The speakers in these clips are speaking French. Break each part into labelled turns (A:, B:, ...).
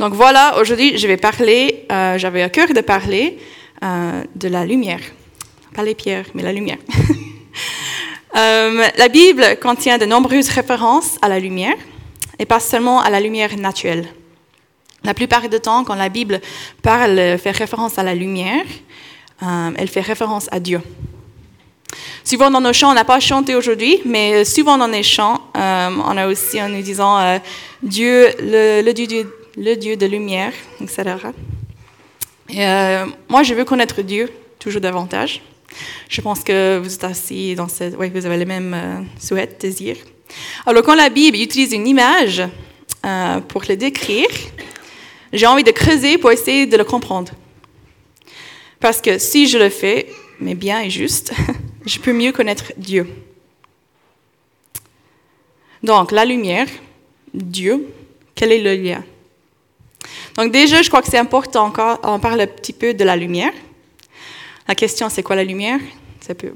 A: Donc voilà, aujourd'hui, je vais parler, euh, j'avais à cœur de parler euh, de la lumière. Pas les pierres, mais la lumière. Euh, la Bible contient de nombreuses références à la lumière, et pas seulement à la lumière naturelle. La plupart du temps, quand la Bible parle, fait référence à la lumière, elle fait référence à Dieu. Souvent dans nos chants, on n'a pas chanté aujourd'hui, mais souvent dans les chants, on a aussi en nous disant Dieu, le, le, Dieu, le Dieu de lumière, etc. Et, euh, moi, je veux connaître Dieu toujours davantage. Je pense que vous êtes assis dans cette... Oui, vous avez les mêmes euh, souhaits, désirs. Alors, quand la Bible utilise une image euh, pour le décrire, j'ai envie de creuser pour essayer de le comprendre. Parce que si je le fais, mais bien et juste, je peux mieux connaître Dieu. Donc, la lumière, Dieu, quel est le lien? Donc déjà, je crois que c'est important encore, on parle un petit peu de la lumière. La question, c'est quoi la lumière? Ça peut,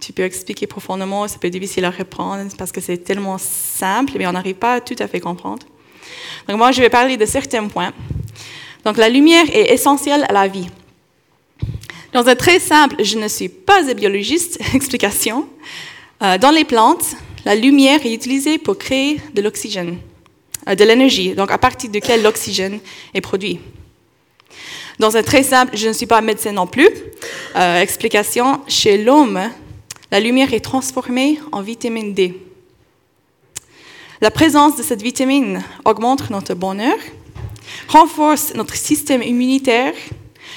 A: Tu peux expliquer profondément, c'est peu difficile à reprendre parce que c'est tellement simple, mais on n'arrive pas à tout à fait comprendre. Donc moi, je vais parler de certains points. Donc la lumière est essentielle à la vie. Dans un très simple, je ne suis pas un biologiste, explication. Euh, dans les plantes, la lumière est utilisée pour créer de l'oxygène. Euh, de l'énergie, donc à partir de quel l'oxygène est produit. Dans un très simple, je ne suis pas médecin non plus, euh, explication, chez l'homme, la lumière est transformée en vitamine D. La présence de cette vitamine augmente notre bonheur, renforce notre système immunitaire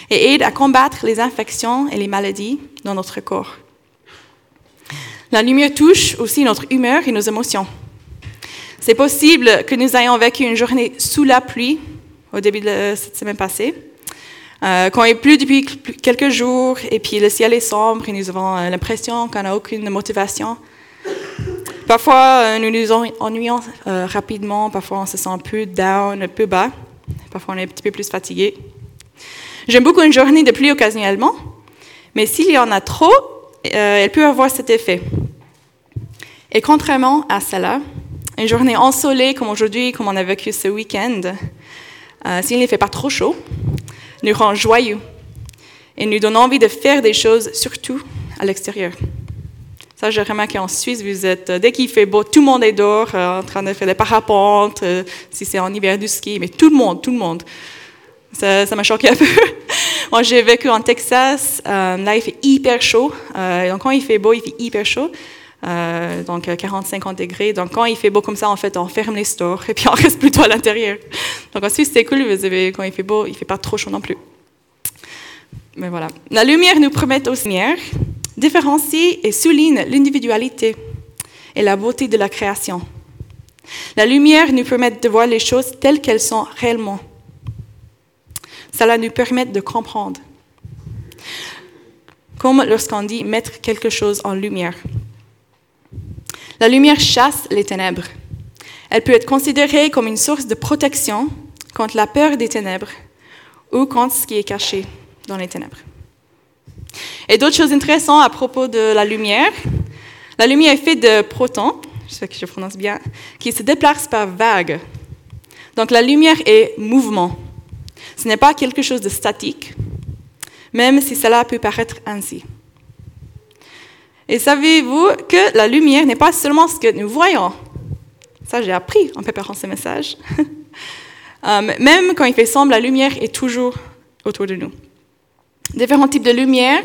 A: et aide à combattre les infections et les maladies dans notre corps. La lumière touche aussi notre humeur et nos émotions. C'est possible que nous ayons vécu une journée sous la pluie au début de cette semaine passée, euh, quand il pleut depuis quelques jours et puis le ciel est sombre et nous avons euh, l'impression qu'on n'a aucune motivation. Parfois, euh, nous nous ennuyons rapidement, parfois on se sent un peu down, un peu bas, parfois on est un petit peu plus fatigué. J'aime beaucoup une journée de pluie occasionnellement, mais s'il y en a trop, elle peut avoir cet effet. Et contrairement à cela, une journée ensoleillée comme aujourd'hui, comme on a vécu ce week-end, euh, s'il ne fait pas trop chaud, nous rend joyeux et nous donne envie de faire des choses, surtout à l'extérieur. Ça, j'ai remarqué en Suisse, vous êtes, euh, dès qu'il fait beau, tout le monde est dehors euh, en train de faire des parapentes, si c'est en hiver du ski, mais tout le monde, tout le monde. Ça, m'a choqué un peu. Moi, j'ai vécu en Texas, là, il fait hyper chaud. donc, quand il fait beau, il fait hyper chaud. Euh, donc 40-50 euh, degrés. Donc quand il fait beau comme ça, en fait, on ferme les stores et puis on reste plutôt à l'intérieur. Donc en c'est cool, vous avez, quand il fait beau, il fait pas trop chaud non plus. Mais voilà. La lumière nous promet aussi lumière, différencie et souligne l'individualité et la beauté de la création. La lumière nous permet de voir les choses telles qu'elles sont réellement. Cela nous permet de comprendre. Comme lorsqu'on dit mettre quelque chose en lumière. La lumière chasse les ténèbres. Elle peut être considérée comme une source de protection contre la peur des ténèbres ou contre ce qui est caché dans les ténèbres. Et d'autres choses intéressantes à propos de la lumière. La lumière est faite de protons, je sais que je prononce bien, qui se déplacent par vagues. Donc la lumière est mouvement. Ce n'est pas quelque chose de statique, même si cela peut paraître ainsi. Et savez-vous que la lumière n'est pas seulement ce que nous voyons? Ça, j'ai appris en préparant ce message. Euh, même quand il fait sombre, la lumière est toujours autour de nous. Différents types de lumière,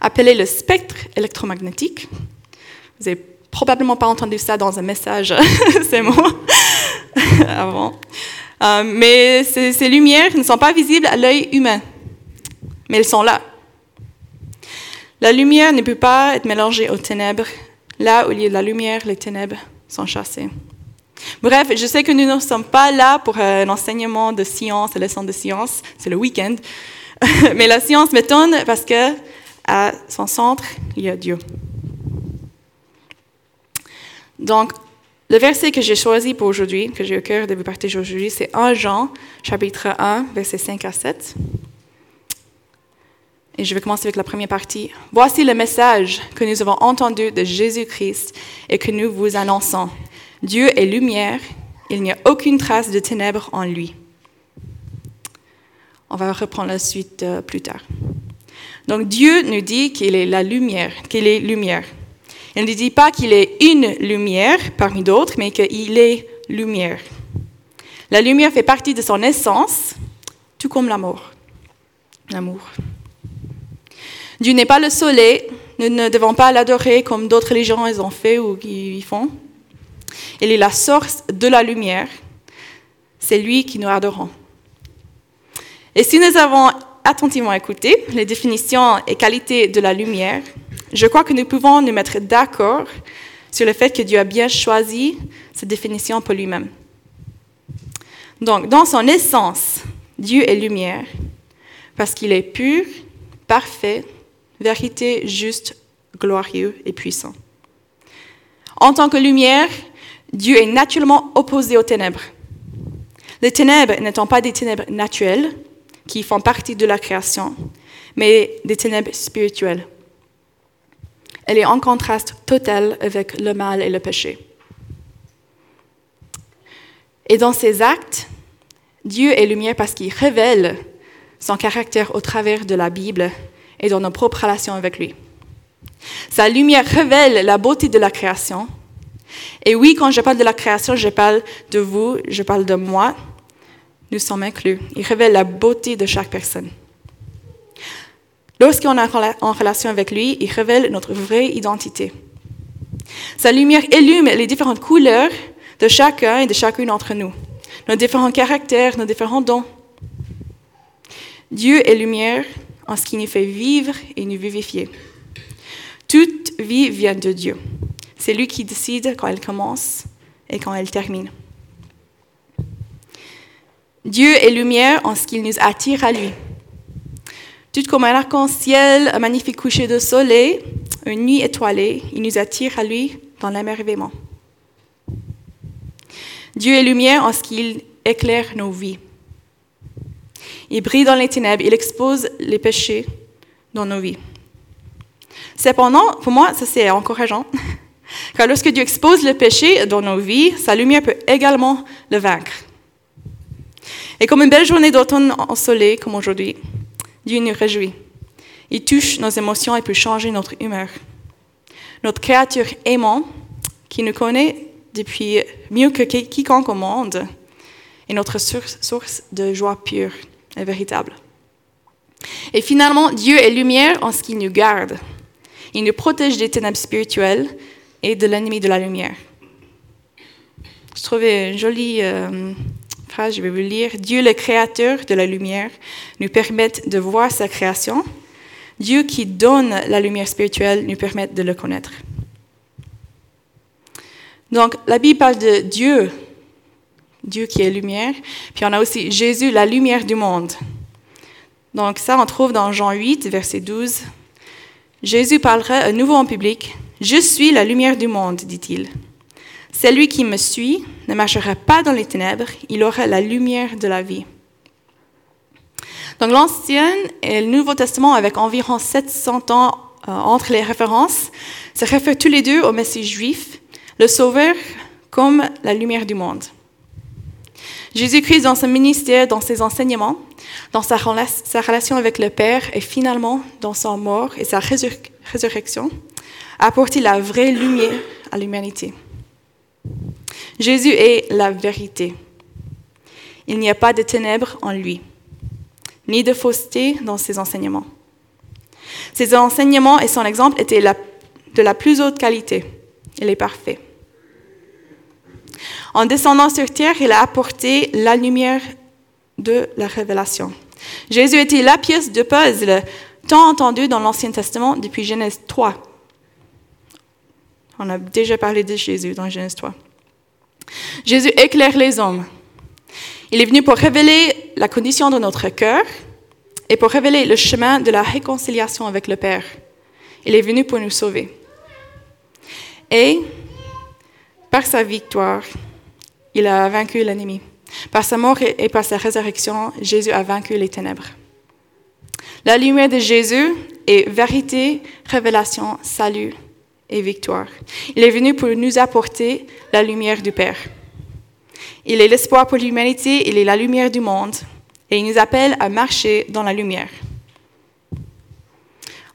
A: appelés le spectre électromagnétique. Vous n'avez probablement pas entendu ça dans un message, ces mots, avant. Euh, mais ces lumières ne sont pas visibles à l'œil humain, mais elles sont là. La lumière ne peut pas être mélangée aux ténèbres. Là où il y a la lumière, les ténèbres sont chassées. Bref, je sais que nous ne sommes pas là pour un enseignement de science, une leçon de science, c'est le week-end. Mais la science m'étonne parce que à son centre, il y a Dieu. Donc, le verset que j'ai choisi pour aujourd'hui, que j'ai au cœur de vous partager aujourd'hui, c'est 1 Jean, chapitre 1, versets 5 à 7. Et je vais commencer avec la première partie. Voici le message que nous avons entendu de Jésus-Christ et que nous vous annonçons. Dieu est lumière, il n'y a aucune trace de ténèbres en lui. On va reprendre la suite euh, plus tard. Donc Dieu nous dit qu'il est la lumière, qu'il est lumière. Il ne dit pas qu'il est une lumière parmi d'autres, mais qu'il est lumière. La lumière fait partie de son essence, tout comme l'amour. L'amour. Dieu n'est pas le soleil, nous ne devons pas l'adorer comme d'autres religions ont fait ou ils font. Il est la source de la lumière. C'est lui qui nous adorons. Et si nous avons attentivement écouté les définitions et qualités de la lumière, je crois que nous pouvons nous mettre d'accord sur le fait que Dieu a bien choisi cette définition pour lui-même. Donc, dans son essence, Dieu est lumière parce qu'il est pur, parfait, vérité, juste, glorieux et puissant. En tant que lumière, Dieu est naturellement opposé aux ténèbres. Les ténèbres n'étant pas des ténèbres naturelles qui font partie de la création, mais des ténèbres spirituelles. Elle est en contraste total avec le mal et le péché. Et dans ses actes, Dieu est lumière parce qu'il révèle son caractère au travers de la Bible et dans nos propres relations avec lui. Sa lumière révèle la beauté de la création. Et oui, quand je parle de la création, je parle de vous, je parle de moi. Nous sommes inclus. Il révèle la beauté de chaque personne. Lorsqu'on est en relation avec lui, il révèle notre vraie identité. Sa lumière illume les différentes couleurs de chacun et de chacune d'entre nous, nos différents caractères, nos différents dons. Dieu est lumière en ce qui nous fait vivre et nous vivifier. Toute vie vient de Dieu. C'est lui qui décide quand elle commence et quand elle termine. Dieu est lumière en ce qu'il nous attire à lui. Tout comme un arc-en-ciel, un magnifique coucher de soleil, une nuit étoilée, il nous attire à lui dans l'émerveillement. Dieu est lumière en ce qu'il éclaire nos vies. Il brille dans les ténèbres, il expose les péchés dans nos vies. Cependant, pour moi, ça c'est encourageant, car lorsque Dieu expose le péché dans nos vies, sa lumière peut également le vaincre. Et comme une belle journée d'automne ensoleillée comme aujourd'hui, Dieu nous réjouit. Il touche nos émotions et peut changer notre humeur. Notre créature aimant, qui nous connaît depuis mieux que quiconque au monde, est notre source de joie pure est véritable. Et finalement, Dieu est lumière en ce qu'il nous garde. Il nous protège des ténèbres spirituelles et de l'ennemi de la lumière. Je trouvais une jolie euh, phrase, je vais vous lire. Dieu, le créateur de la lumière, nous permet de voir sa création. Dieu qui donne la lumière spirituelle nous permet de le connaître. Donc, la Bible parle de Dieu Dieu qui est lumière. Puis on a aussi Jésus, la lumière du monde. Donc ça, on trouve dans Jean 8, verset 12. Jésus parlera à nouveau en public. Je suis la lumière du monde, dit-il. Celui qui me suit ne marchera pas dans les ténèbres, il aura la lumière de la vie. Donc l'Ancien et le Nouveau Testament, avec environ 700 ans euh, entre les références, se réfèrent tous les deux au Messie juif, le Sauveur comme la lumière du monde. Jésus-Christ, dans son ministère, dans ses enseignements, dans sa, relation avec le Père et finalement dans sa mort et sa résurrection, a apporté la vraie lumière à l'humanité. Jésus est la vérité. Il n'y a pas de ténèbres en lui, ni de fausseté dans ses enseignements. Ses enseignements et son exemple étaient de la plus haute qualité. Il est parfait. En descendant sur terre, il a apporté la lumière de la révélation. Jésus était la pièce de puzzle tant entendue dans l'Ancien Testament depuis Genèse 3. On a déjà parlé de Jésus dans Genèse 3. Jésus éclaire les hommes. Il est venu pour révéler la condition de notre cœur et pour révéler le chemin de la réconciliation avec le Père. Il est venu pour nous sauver. Et par sa victoire, il a vaincu l'ennemi. Par sa mort et par sa résurrection, Jésus a vaincu les ténèbres. La lumière de Jésus est vérité, révélation, salut et victoire. Il est venu pour nous apporter la lumière du Père. Il est l'espoir pour l'humanité, il est la lumière du monde. et il nous appelle à marcher dans la lumière.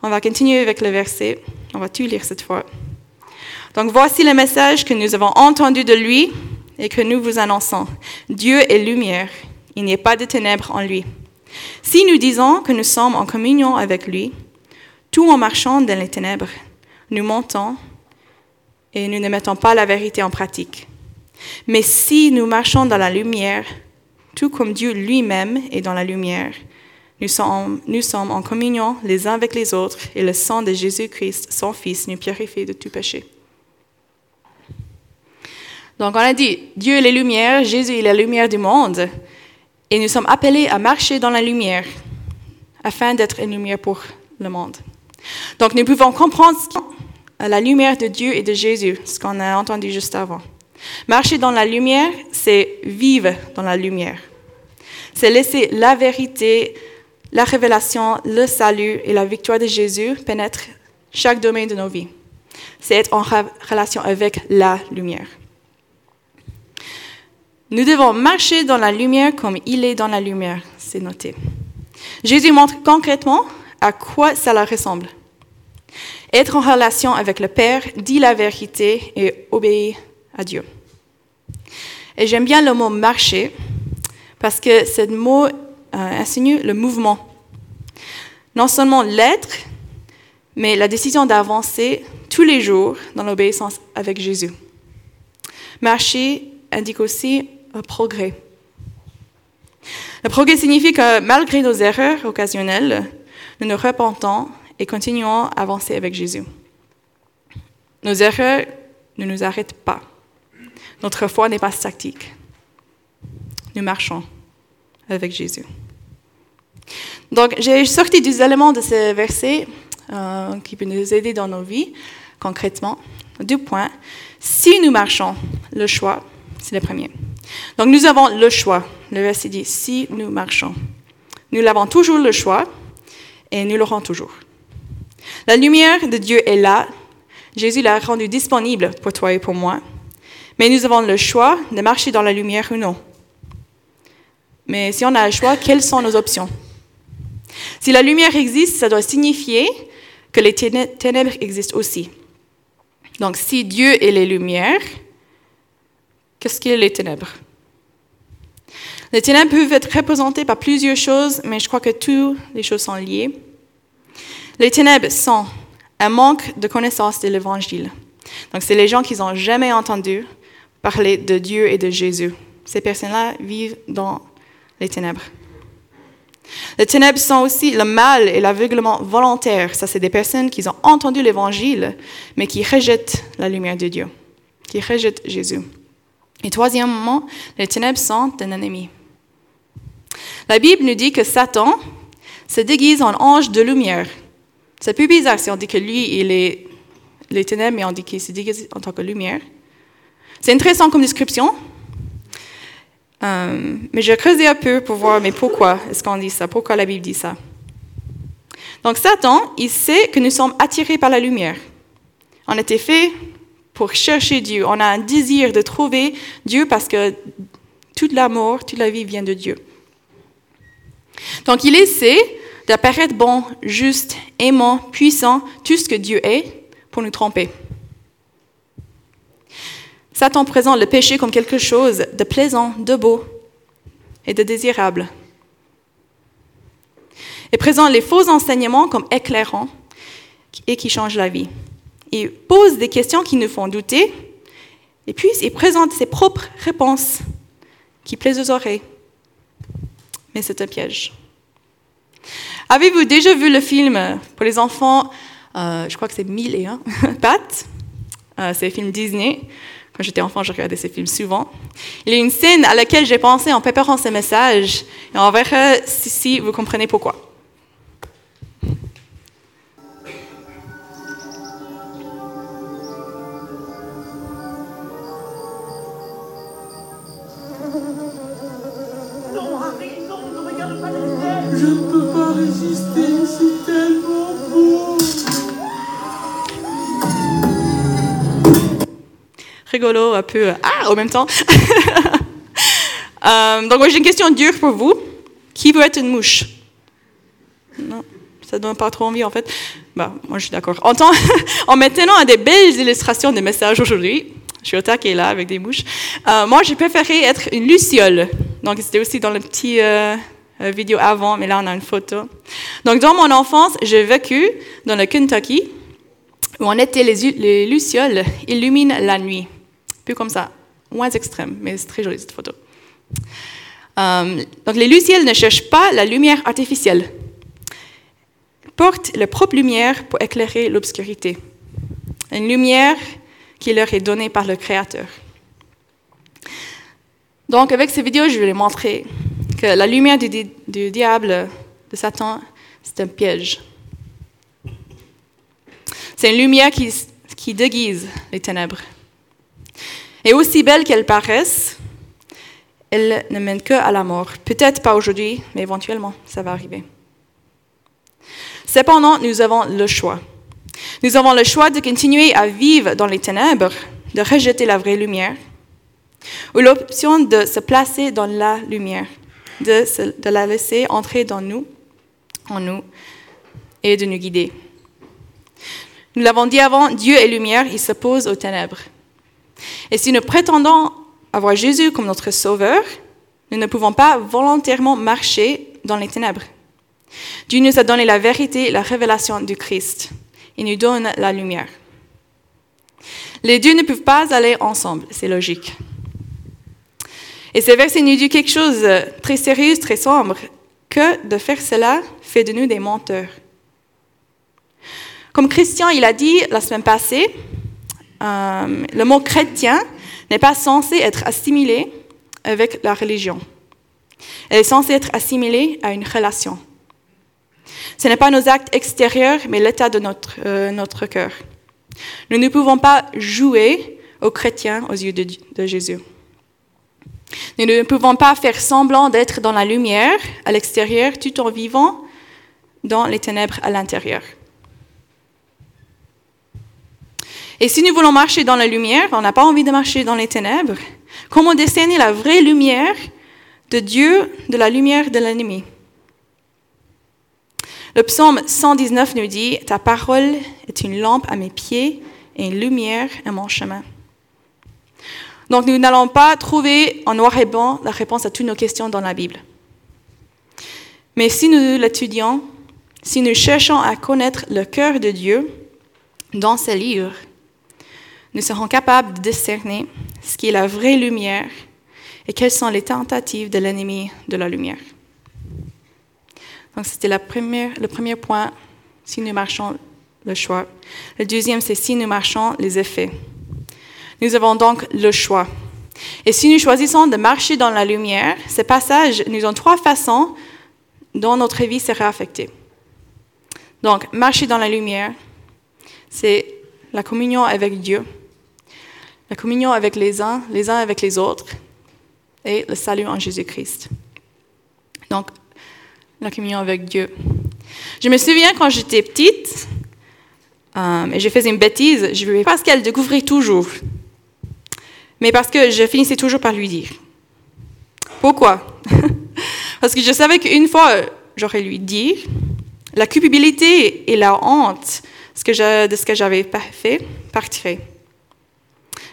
A: On va continuer avec le verset. On va tout lire cette fois. Donc voici le message que nous avons entendu de lui et que nous vous annonçons. Dieu est lumière. Il n'y a pas de ténèbres en lui. Si nous disons que nous sommes en communion avec lui, tout en marchant dans les ténèbres, nous mentons et nous ne mettons pas la vérité en pratique. Mais si nous marchons dans la lumière, tout comme Dieu lui-même est dans la lumière, nous sommes, nous sommes en communion les uns avec les autres et le sang de Jésus-Christ, son Fils, nous purifie de tout péché. Donc on a dit, Dieu est la lumière, Jésus est la lumière du monde, et nous sommes appelés à marcher dans la lumière afin d'être une lumière pour le monde. Donc nous pouvons comprendre la lumière de Dieu et de Jésus, ce qu'on a entendu juste avant. Marcher dans la lumière, c'est vivre dans la lumière. C'est laisser la vérité, la révélation, le salut et la victoire de Jésus pénétrer chaque domaine de nos vies. C'est être en relation avec la lumière. Nous devons marcher dans la lumière comme il est dans la lumière, c'est noté. Jésus montre concrètement à quoi cela ressemble. Être en relation avec le Père, dit la vérité et obéir à Dieu. Et j'aime bien le mot marcher parce que ce mot euh, insinue le mouvement. Non seulement l'être, mais la décision d'avancer tous les jours dans l'obéissance avec Jésus. Marcher indique aussi un progrès. Le progrès signifie que malgré nos erreurs occasionnelles, nous nous repentons et continuons à avancer avec Jésus. Nos erreurs ne nous arrêtent pas. Notre foi n'est pas statique. Nous marchons avec Jésus. Donc, j'ai sorti des éléments de ce verset euh, qui peuvent nous aider dans nos vies, concrètement. Deux points. Si nous marchons, le choix, c'est le premier. Donc nous avons le choix. Le verset dit, si nous marchons. Nous avons toujours le choix et nous l'aurons toujours. La lumière de Dieu est là. Jésus l'a rendue disponible pour toi et pour moi. Mais nous avons le choix de marcher dans la lumière ou non. Mais si on a le choix, quelles sont nos options? Si la lumière existe, ça doit signifier que les ténèbres existent aussi. Donc si Dieu est les lumières, Qu'est-ce qu'est les ténèbres Les ténèbres peuvent être représentées par plusieurs choses, mais je crois que toutes les choses sont liées. Les ténèbres sont un manque de connaissance de l'Évangile. Donc, c'est les gens qui n'ont jamais entendu parler de Dieu et de Jésus. Ces personnes-là vivent dans les ténèbres. Les ténèbres sont aussi le mal et l'aveuglement volontaire. Ça, c'est des personnes qui ont entendu l'Évangile, mais qui rejettent la lumière de Dieu, qui rejettent Jésus. Et troisièmement, les ténèbres sont un ennemi. La Bible nous dit que Satan se déguise en ange de lumière. C'est plus bizarre si on dit que lui, il est les ténèbres, mais on dit qu'il se déguise en tant que lumière. C'est intéressant comme description. Euh, mais j'ai creusé un peu pour voir, mais pourquoi est-ce qu'on dit ça? Pourquoi la Bible dit ça? Donc Satan, il sait que nous sommes attirés par la lumière. On était fait pour chercher Dieu. On a un désir de trouver Dieu parce que toute l'amour, toute la vie vient de Dieu. Donc il essaie d'apparaître bon, juste, aimant, puissant, tout ce que Dieu est, pour nous tromper. Satan présente le péché comme quelque chose de plaisant, de beau et de désirable. Et présente les faux enseignements comme éclairants et qui changent la vie. Il pose des questions qui nous font douter, et puis il présente ses propres réponses qui plaisent aux oreilles. Mais c'est un piège. Avez-vous déjà vu le film pour les enfants, euh, je crois que c'est Mille et un, Pat? Euh, C'est un film Disney. Quand j'étais enfant, je regardais ces films souvent. Il y a une scène à laquelle j'ai pensé en préparant ce message, et on verra si vous comprenez pourquoi. Rigolo, un peu ah, en même temps. Euh, donc, j'ai une question dure pour vous. Qui veut être une mouche? Non, ça donne pas trop envie en fait. Bah, moi je suis d'accord. En, temps, en maintenant à des belles illustrations des messages aujourd'hui, je suis au taquet là avec des mouches. Euh, moi j'ai préféré être une luciole. Donc c'était aussi dans le petit euh, euh, vidéo avant, mais là on a une photo. Donc dans mon enfance, j'ai vécu dans le Kentucky où on était les, les lucioles illuminent la nuit. Comme ça, moins extrême, mais c'est très joli cette photo. Euh, donc les lucioles ne cherchent pas la lumière artificielle. Ils portent leur propre lumière pour éclairer l'obscurité. Une lumière qui leur est donnée par le Créateur. Donc avec ces vidéos, je vais montrer que la lumière du, diable, de Satan, c'est un piège. C'est une lumière qui déguise les ténèbres. Et aussi belle qu'elle paraisse, elle ne mène que à la mort. Peut-être pas aujourd'hui, mais éventuellement, ça va arriver. Cependant, nous avons le choix. Nous avons le choix de continuer à vivre dans les ténèbres, de rejeter la vraie lumière, ou l'option de se placer dans la lumière, de, de la laisser entrer dans nous, en nous, et de nous guider. Nous l'avons dit avant, Dieu est lumière, il s'oppose aux ténèbres. Et si nous prétendons avoir Jésus comme notre sauveur, nous ne pouvons pas volontairement marcher dans les ténèbres. Dieu nous a donné la vérité, la révélation du Christ. Il nous donne la lumière. Les deux ne peuvent pas aller ensemble, c'est logique. Et ce verset nous dit quelque chose de très sérieux, très sombre, que de faire cela fait de nous des menteurs. Comme Christian, il a dit la semaine passée, euh, le mot chrétien n'est pas censé être assimilé avec la religion. Elle est censée être assimilée à une relation. Ce n'est pas nos actes extérieurs, mais l'état de notre, euh, notre cœur. Nous ne pouvons pas jouer aux chrétiens aux yeux de, de Jésus. Nous ne pouvons pas faire semblant d'être dans la lumière à l'extérieur tout en vivant dans les ténèbres à l'intérieur. Et si nous voulons marcher dans la lumière, on n'a pas envie de marcher dans les ténèbres, comment discerner la vraie lumière de Dieu de la lumière de l'ennemi Le psaume 119 nous dit, Ta parole est une lampe à mes pieds et une lumière à mon chemin. Donc nous n'allons pas trouver en noir et blanc la réponse à toutes nos questions dans la Bible. Mais si nous l'étudions, si nous cherchons à connaître le cœur de Dieu dans ses livres, nous serons capables de discerner ce qui est la vraie lumière et quelles sont les tentatives de l'ennemi de la lumière. Donc, c'était le premier point, si nous marchons le choix. Le deuxième, c'est si nous marchons les effets. Nous avons donc le choix. Et si nous choisissons de marcher dans la lumière, ces passages nous ont trois façons dont notre vie sera affectée. Donc, marcher dans la lumière, c'est la communion avec Dieu la communion avec les uns, les uns avec les autres, et le salut en Jésus-Christ. Donc, la communion avec Dieu. Je me souviens quand j'étais petite, euh, et je faisais une bêtise, je ne pas qu'elle découvrait toujours, mais parce que je finissais toujours par lui dire. Pourquoi? Parce que je savais qu'une fois, j'aurais lui dit, la culpabilité et la honte de ce que j'avais fait partiraient.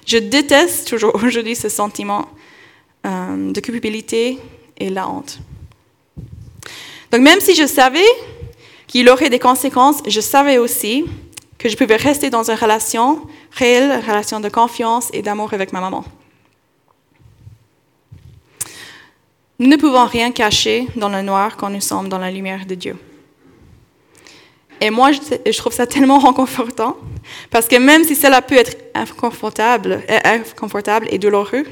A: Je déteste toujours aujourd'hui ce sentiment euh, de culpabilité et la honte. Donc même si je savais qu'il aurait des conséquences, je savais aussi que je pouvais rester dans une relation réelle, une relation de confiance et d'amour avec ma maman. Nous ne pouvons rien cacher dans le noir quand nous sommes dans la lumière de Dieu. Et moi, je, trouve ça tellement réconfortant, parce que même si cela peut être inconfortable, euh, inconfortable et douloureux,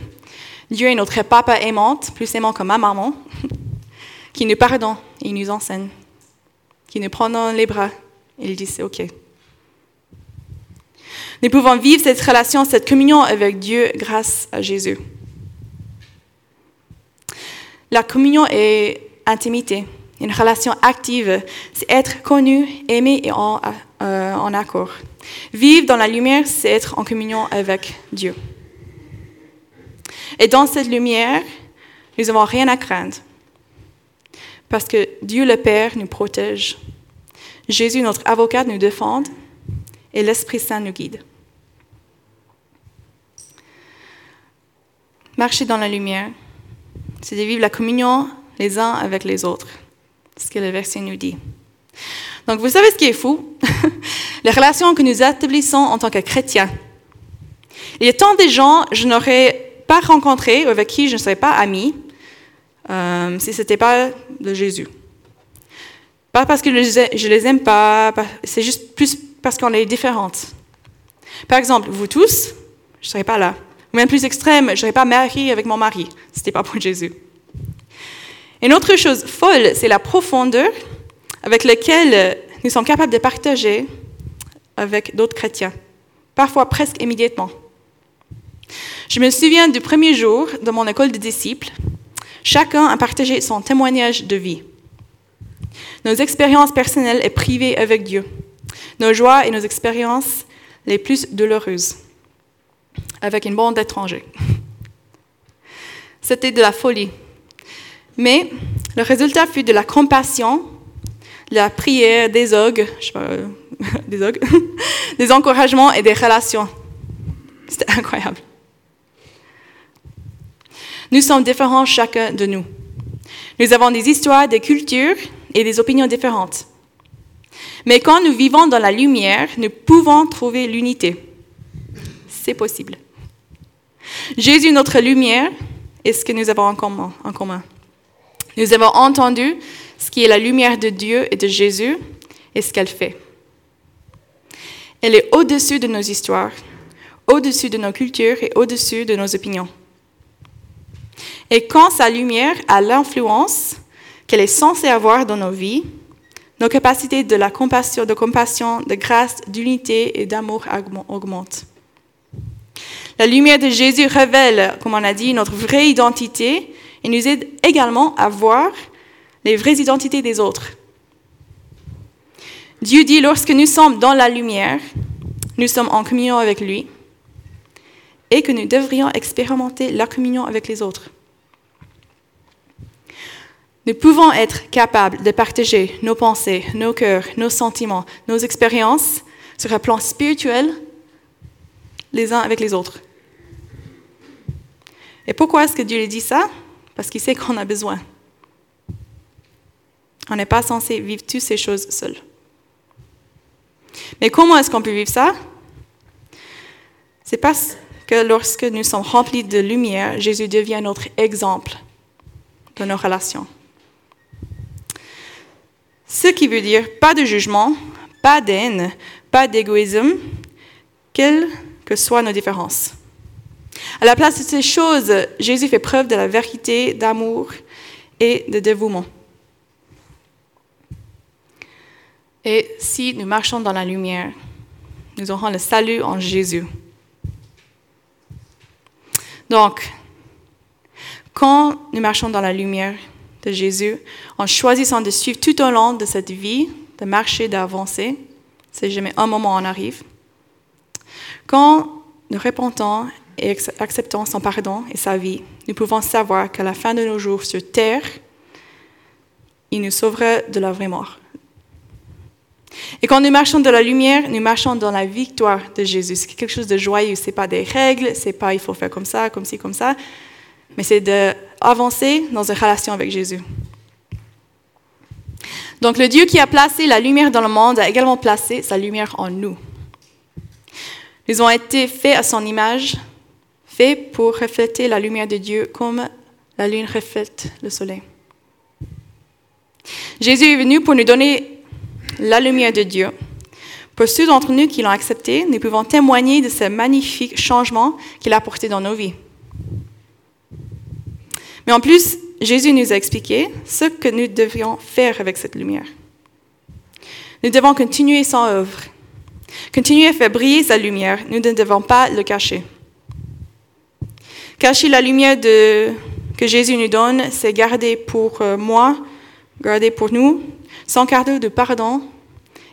A: Dieu est notre papa aimante, plus aimant que ma maman, qui nous pardonne et nous enseigne, qui nous prend dans les bras et il dit c'est OK. Nous pouvons vivre cette relation, cette communion avec Dieu grâce à Jésus. La communion est intimité. Une relation active, c'est être connu, aimé et en, euh, en accord. Vivre dans la lumière, c'est être en communion avec Dieu. Et dans cette lumière, nous n'avons rien à craindre. parce que Dieu le Père nous protège. Jésus, notre avocat, nous défend et l'Esprit Saint nous guide. Marcher dans la lumière, c'est de vivre la communion les uns avec les autres. Ce que le verset nous dit. Donc, vous savez ce qui est fou? les relations que nous établissons en tant que chrétiens. Il y a tant de gens que je n'aurais pas rencontrés, avec qui je ne serais pas amie, euh, si ce n'était pas de Jésus. Pas parce que je les aime pas, c'est juste plus parce qu'on est différentes. Par exemple, vous tous, je ne serais pas là. Ou même plus extrême, je ne serais pas mariée avec mon mari. Ce n'était pas pour Jésus. Une autre chose folle, c'est la profondeur avec laquelle nous sommes capables de partager avec d'autres chrétiens, parfois presque immédiatement. Je me souviens du premier jour de mon école de disciples. Chacun a partagé son témoignage de vie. Nos expériences personnelles et privées avec Dieu. Nos joies et nos expériences les plus douloureuses. Avec une bande d'étrangers. C'était de la folie. Mais le résultat fut de la compassion, la prière, des ogues, des, des encouragements et des relations. C'était incroyable. Nous sommes différents chacun de nous. Nous avons des histoires, des cultures et des opinions différentes. Mais quand nous vivons dans la lumière, nous pouvons trouver l'unité. C'est possible. Jésus, notre lumière, est ce que nous avons en commun. Nous avons entendu ce qui est la lumière de Dieu et de Jésus et ce qu'elle fait. Elle est au-dessus de nos histoires, au-dessus de nos cultures et au-dessus de nos opinions. Et quand sa lumière a l'influence qu'elle est censée avoir dans nos vies, nos capacités de la compassion, de compassion, de grâce, d'unité et d'amour augmentent. La lumière de Jésus révèle, comme on a dit, notre vraie identité et nous aide également à voir les vraies identités des autres. Dieu dit, lorsque nous sommes dans la lumière, nous sommes en communion avec lui et que nous devrions expérimenter la communion avec les autres. Nous pouvons être capables de partager nos pensées, nos cœurs, nos sentiments, nos expériences sur un plan spirituel les uns avec les autres. Et pourquoi est-ce que Dieu lui dit ça? Parce qu'il sait qu'on a besoin. On n'est pas censé vivre toutes ces choses seuls. Mais comment est-ce qu'on peut vivre ça? C'est parce que lorsque nous sommes remplis de lumière, Jésus devient notre exemple de nos relations. Ce qui veut dire pas de jugement, pas d'haine, pas d'égoïsme, quelles que soient nos différences. À la place de ces choses, Jésus fait preuve de la vérité, d'amour et de dévouement. Et si nous marchons dans la lumière, nous aurons le salut en Jésus. Donc, quand nous marchons dans la lumière, de Jésus en choisissant de suivre tout au long de cette vie, de marcher, d'avancer. C'est jamais un moment en arrive. Quand nous répondons et acceptons son pardon et sa vie, nous pouvons savoir qu'à la fin de nos jours sur terre, il nous sauvera de la vraie mort. Et quand nous marchons dans la lumière, nous marchons dans la victoire de Jésus. C'est quelque chose de joyeux. C'est pas des règles, c'est pas il faut faire comme ça, comme ci, comme ça mais c'est d'avancer dans une relation avec Jésus. Donc le Dieu qui a placé la lumière dans le monde a également placé sa lumière en nous. Ils ont été faits à son image, faits pour refléter la lumière de Dieu comme la lune reflète le soleil. Jésus est venu pour nous donner la lumière de Dieu. Pour ceux d'entre nous qui l'ont accepté, nous pouvons témoigner de ce magnifique changement qu'il a apporté dans nos vies. Mais en plus, Jésus nous a expliqué ce que nous devions faire avec cette lumière. Nous devons continuer son œuvre, continuer à faire briller sa lumière. Nous ne devons pas le cacher. Cacher la lumière que Jésus nous donne, c'est garder pour euh, moi, garder pour nous, son cadeau de pardon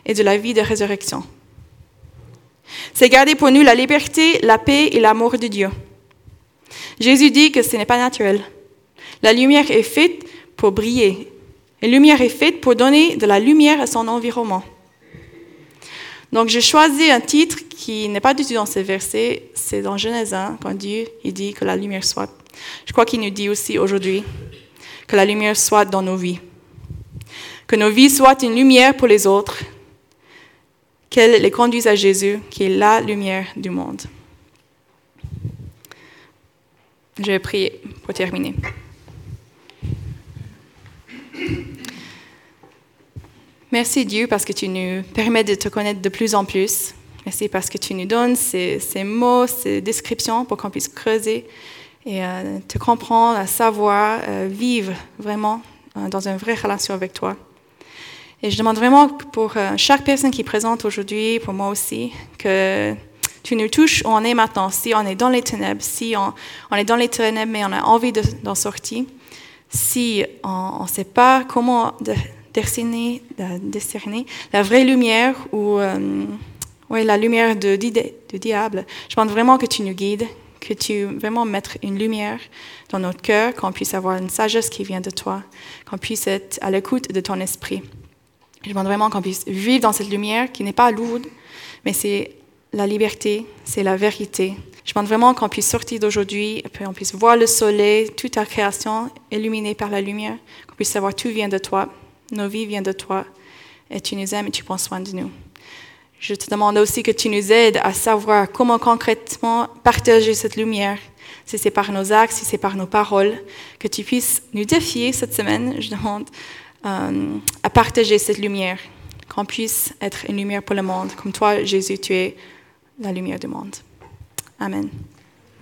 A: et de la vie de résurrection. C'est garder pour nous la liberté, la paix et l'amour de Dieu. Jésus dit que ce n'est pas naturel. La lumière est faite pour briller la lumière est faite pour donner de la lumière à son environnement. Donc j'ai choisi un titre qui n'est pas du tout dans ce verset, c'est dans Genèse 1, quand Dieu il dit que la lumière soit. Je crois qu'il nous dit aussi aujourd'hui que la lumière soit dans nos vies. Que nos vies soient une lumière pour les autres, qu'elles les conduisent à Jésus, qui est la lumière du monde. Je vais prier pour terminer. Merci Dieu parce que tu nous permets de te connaître de plus en plus. Merci parce que tu nous donnes ces, mots, ces descriptions pour qu'on puisse creuser et euh, te comprendre, savoir, euh, vivre vraiment euh, dans une vraie relation avec toi. Et je demande vraiment pour chaque personne qui présente aujourd'hui, pour moi aussi, que tu nous touches où on est maintenant. Si on est dans les ténèbres, si on, est dans les ténèbres mais on a envie d'en sortir, si on ne sait pas comment décerner, la vraie lumière ou la lumière de, du diable, je demande vraiment que tu nous guides, que tu vraiment mettre une lumière dans notre cœur, qu'on puisse avoir une sagesse qui vient de toi, qu'on puisse être à l'écoute de ton esprit. Je demande vraiment qu'on puisse vivre dans cette lumière qui n'est pas lourde, mais c'est la liberté, c'est la vérité. Je demande vraiment qu'on puisse sortir d'aujourd'hui, qu'on puisse voir le soleil, toute ta création illuminée par la lumière, qu'on puisse savoir tout vient de toi, nos vies viennent de toi, et tu nous aimes et tu prends soin de nous. Je te demande aussi que tu nous aides à savoir comment concrètement partager cette lumière, si c'est par nos actes, si c'est par nos paroles, que tu puisses nous défier cette semaine, je demande, euh, à partager cette lumière, qu'on puisse être une lumière pour le monde, comme toi, Jésus, tu es la lumière du monde. Amen.